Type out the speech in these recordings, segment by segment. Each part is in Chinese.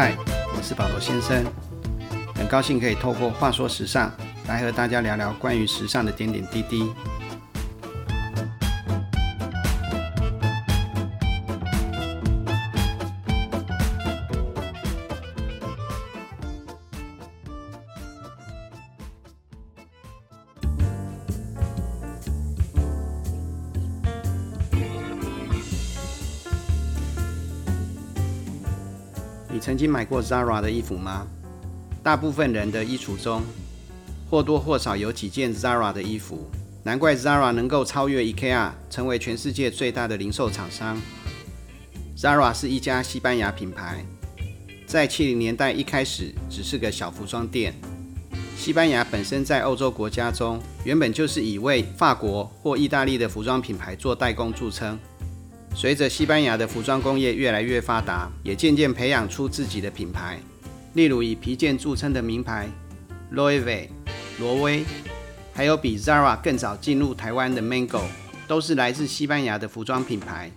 嗨，我是保罗先生，很高兴可以透过话说时尚来和大家聊聊关于时尚的点点滴滴。曾经买过 Zara 的衣服吗？大部分人的衣橱中或多或少有几件 Zara 的衣服，难怪 Zara 能够超越 IKEA，成为全世界最大的零售厂商。Zara 是一家西班牙品牌，在七零年代一开始只是个小服装店。西班牙本身在欧洲国家中，原本就是以为法国或意大利的服装品牌做代工著称。随着西班牙的服装工业越来越发达，也渐渐培养出自己的品牌，例如以皮件著称的名牌 Loewe、罗威，还有比 Zara 更早进入台湾的 Mango，都是来自西班牙的服装品牌。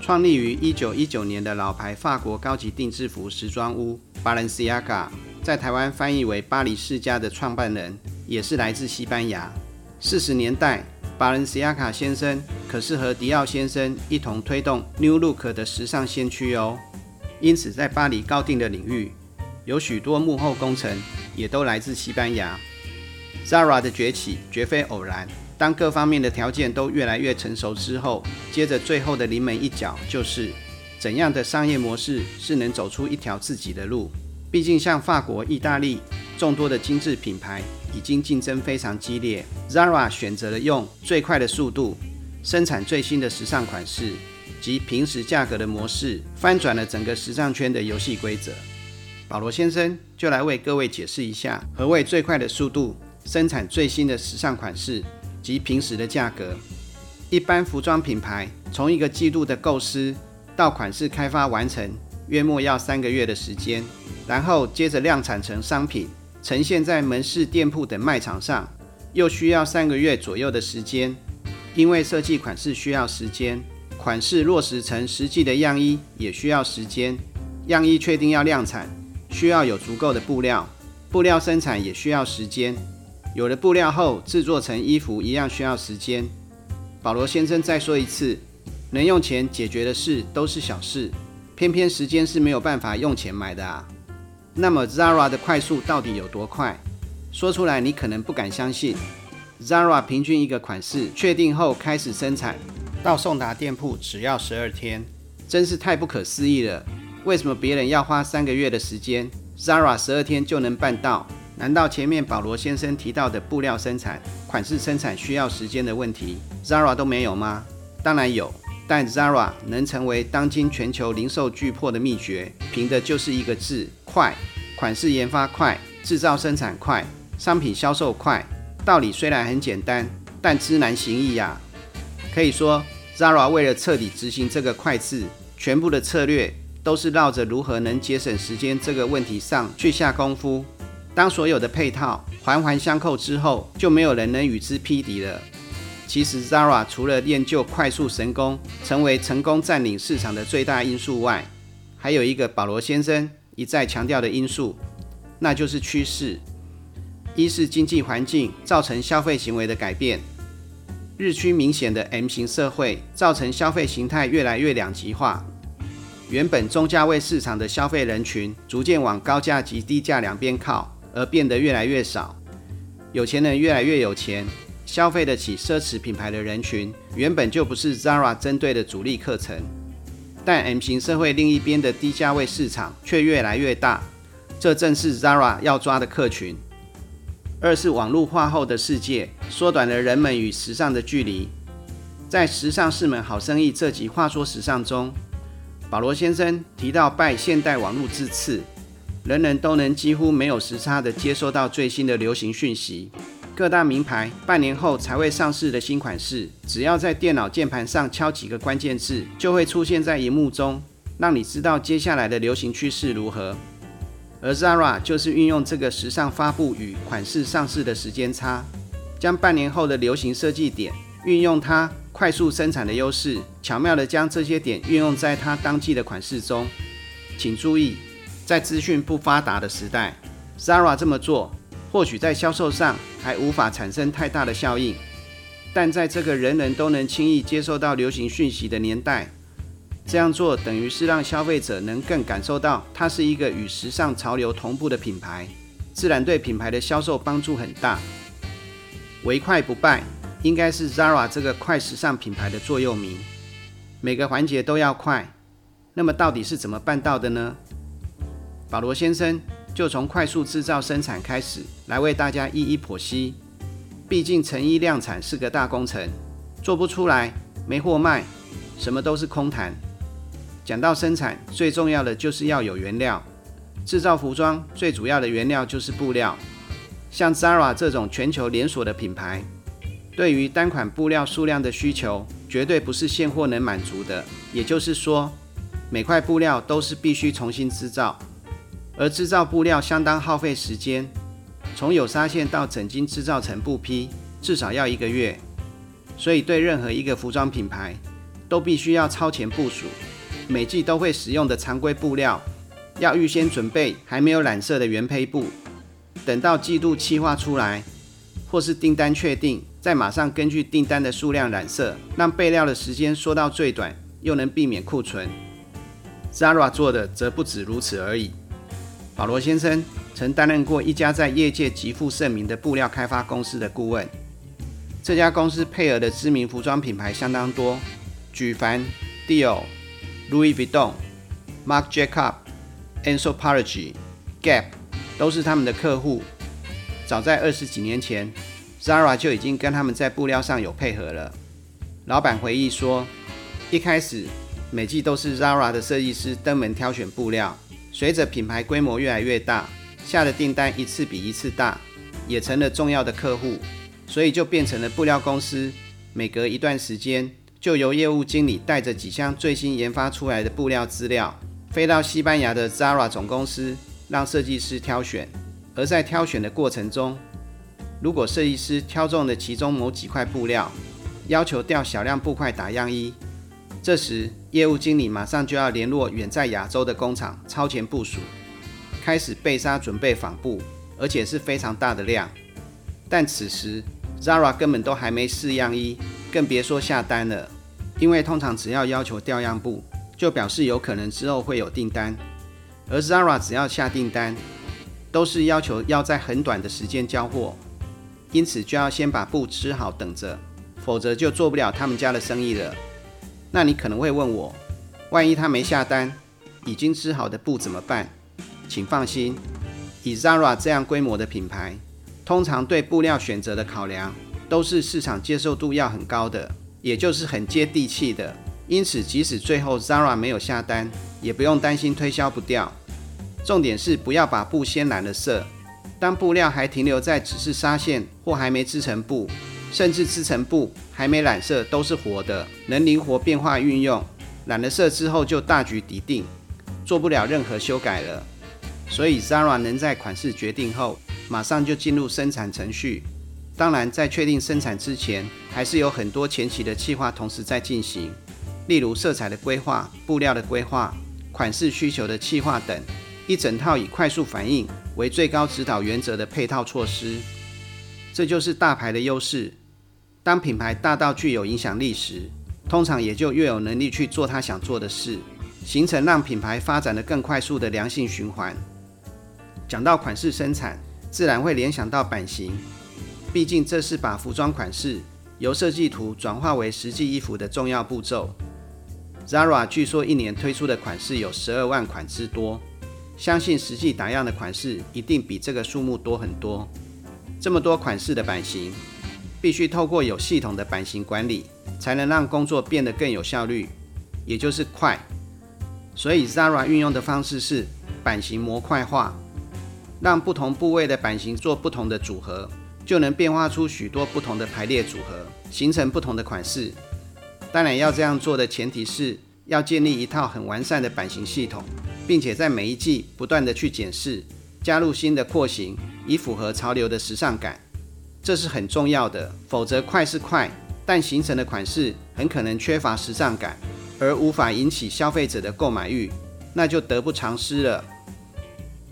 创立于1919年的老牌法国高级定制服时装屋 Balenciaga，在台湾翻译为巴黎世家的创办人也是来自西班牙。四十年代。巴伦西亚卡先生可是和迪奥先生一同推动 New Look 的时尚先驱哦，因此在巴黎高定的领域，有许多幕后工程也都来自西班牙。Zara 的崛起绝非偶然，当各方面的条件都越来越成熟之后，接着最后的临门一脚就是怎样的商业模式是能走出一条自己的路。毕竟像法国、意大利众多的精致品牌。已经竞争非常激烈，Zara 选择了用最快的速度生产最新的时尚款式及平时价格的模式，翻转了整个时尚圈的游戏规则。保罗先生就来为各位解释一下何谓最快的速度生产最新的时尚款式及平时的价格。一般服装品牌从一个季度的构思到款式开发完成，约莫要三个月的时间，然后接着量产成商品。呈现在门市店铺等卖场上，又需要三个月左右的时间。因为设计款式需要时间，款式落实成实际的样衣也需要时间。样衣确定要量产，需要有足够的布料，布料生产也需要时间。有了布料后，制作成衣服一样需要时间。保罗先生再说一次，能用钱解决的事都是小事，偏偏时间是没有办法用钱买的啊。那么 Zara 的快速到底有多快？说出来你可能不敢相信。Zara 平均一个款式确定后开始生产，到送达店铺只要十二天，真是太不可思议了。为什么别人要花三个月的时间，Zara 十二天就能办到？难道前面保罗先生提到的布料生产、款式生产需要时间的问题，Zara 都没有吗？当然有，但 Zara 能成为当今全球零售巨擘的秘诀，凭的就是一个字。快，款式研发快，制造生产快，商品销售快。道理虽然很简单，但知难行易呀。可以说，Zara 为了彻底执行这个快字，全部的策略都是绕着如何能节省时间这个问题上去下功夫。当所有的配套环环相扣之后，就没有人能与之匹敌了。其实，Zara 除了练就快速神功，成为成功占领市场的最大因素外，还有一个保罗先生。一再强调的因素，那就是趋势。一是经济环境造成消费行为的改变，日趋明显的 M 型社会造成消费形态越来越两极化。原本中价位市场的消费人群逐渐往高价及低价两边靠，而变得越来越少。有钱人越来越有钱，消费得起奢侈品牌的人群原本就不是 Zara 针对的主力课程。但 M 型社会另一边的低价位市场却越来越大，这正是 Zara 要抓的客群。二是网络化后的世界缩短了人们与时尚的距离。在《时尚是门好生意》这集话说时尚中，保罗先生提到拜现代网络之赐，人人都能几乎没有时差的接收到最新的流行讯息。各大名牌半年后才会上市的新款式，只要在电脑键盘上敲几个关键字，就会出现在荧幕中，让你知道接下来的流行趋势如何。而 Zara 就是运用这个时尚发布与款式上市的时间差，将半年后的流行设计点运用它快速生产的优势，巧妙地将这些点运用在它当季的款式中。请注意，在资讯不发达的时代，Zara 这么做，或许在销售上还无法产生太大的效应，但在这个人人都能轻易接受到流行讯息的年代，这样做等于是让消费者能更感受到它是一个与时尚潮流同步的品牌，自然对品牌的销售帮助很大。唯快不败应该是 Zara 这个快时尚品牌的座右铭，每个环节都要快。那么到底是怎么办到的呢？保罗先生就从快速制造生产开始，来为大家一一剖析。毕竟成衣量产是个大工程，做不出来没货卖，什么都是空谈。讲到生产，最重要的就是要有原料。制造服装最主要的原料就是布料。像 Zara 这种全球连锁的品牌，对于单款布料数量的需求，绝对不是现货能满足的。也就是说，每块布料都是必须重新制造。而制造布料相当耗费时间，从有纱线到整斤制造成布匹，至少要一个月。所以对任何一个服装品牌，都必须要超前部署，每季都会使用的常规布料，要预先准备还没有染色的原胚布，等到季度计划出来，或是订单确定，再马上根据订单的数量染色，让备料的时间缩到最短，又能避免库存。Zara 做的则不止如此而已。保罗先生曾担任过一家在业界极负盛名的布料开发公司的顾问。这家公司配合的知名服装品牌相当多，举凡 Dior、Louis Vuitton、Marc Jacob、Anthropologie、Gap 都是他们的客户。早在二十几年前，Zara 就已经跟他们在布料上有配合了。老板回忆说，一开始每季都是 Zara 的设计师登门挑选布料。随着品牌规模越来越大，下的订单一次比一次大，也成了重要的客户，所以就变成了布料公司。每隔一段时间，就由业务经理带着几箱最新研发出来的布料资料，飞到西班牙的 Zara 总公司，让设计师挑选。而在挑选的过程中，如果设计师挑中了其中某几块布料，要求调小量布块打样衣。这时，业务经理马上就要联络远在亚洲的工厂，超前部署，开始备纱准备纺布，而且是非常大的量。但此时，Zara 根本都还没试样衣，更别说下单了。因为通常只要要求调样布，就表示有可能之后会有订单。而 Zara 只要下订单，都是要求要在很短的时间交货，因此就要先把布织好等着，否则就做不了他们家的生意了。那你可能会问我，万一他没下单，已经织好的布怎么办？请放心，以 Zara 这样规模的品牌，通常对布料选择的考量都是市场接受度要很高的，也就是很接地气的。因此，即使最后 Zara 没有下单，也不用担心推销不掉。重点是不要把布先染了色，当布料还停留在只是纱线或还没织成布。甚至织成布还没染色都是活的，能灵活变化运用。染了色之后就大局已定，做不了任何修改了。所以 Zara 能在款式决定后马上就进入生产程序。当然，在确定生产之前，还是有很多前期的计划同时在进行，例如色彩的规划、布料的规划、款式需求的计划等，一整套以快速反应为最高指导原则的配套措施。这就是大牌的优势。当品牌大到具有影响力时，通常也就越有能力去做他想做的事，形成让品牌发展的更快速的良性循环。讲到款式生产，自然会联想到版型，毕竟这是把服装款式由设计图转化为实际衣服的重要步骤。Zara 据说一年推出的款式有十二万款之多，相信实际打样的款式一定比这个数目多很多。这么多款式的版型，必须透过有系统的版型管理，才能让工作变得更有效率，也就是快。所以 Zara 运用的方式是版型模块化，让不同部位的版型做不同的组合，就能变化出许多不同的排列组合，形成不同的款式。当然，要这样做的前提是要建立一套很完善的版型系统，并且在每一季不断的去检视。加入新的廓形，以符合潮流的时尚感，这是很重要的。否则，快是快，但形成的款式很可能缺乏时尚感，而无法引起消费者的购买欲，那就得不偿失了。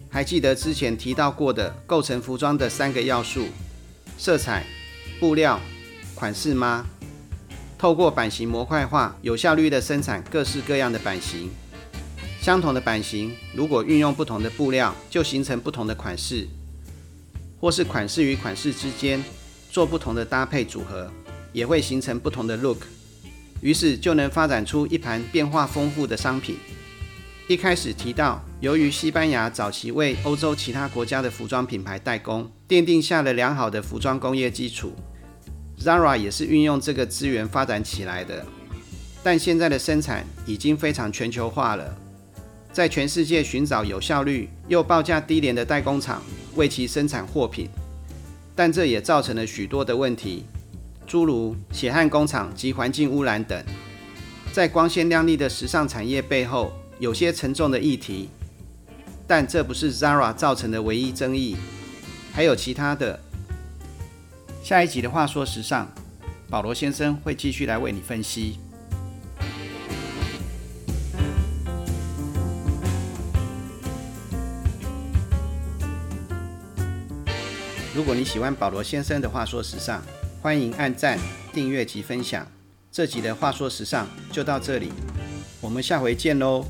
还记得之前提到过的构成服装的三个要素：色彩、布料、款式吗？透过版型模块化，有效率的生产各式各样的版型。相同的版型，如果运用不同的布料，就形成不同的款式；或是款式与款式之间做不同的搭配组合，也会形成不同的 look。于是就能发展出一盘变化丰富的商品。一开始提到，由于西班牙早期为欧洲其他国家的服装品牌代工，奠定下了良好的服装工业基础。Zara 也是运用这个资源发展起来的。但现在的生产已经非常全球化了，在全世界寻找有效率又报价低廉的代工厂为其生产货品，但这也造成了许多的问题，诸如血汗工厂及环境污染等。在光鲜亮丽的时尚产业背后，有些沉重的议题，但这不是 Zara 造成的唯一争议，还有其他的。下一集的话说时尚，保罗先生会继续来为你分析。如果你喜欢保罗先生的话说时尚，欢迎按赞、订阅及分享。这集的话说时尚就到这里，我们下回见喽。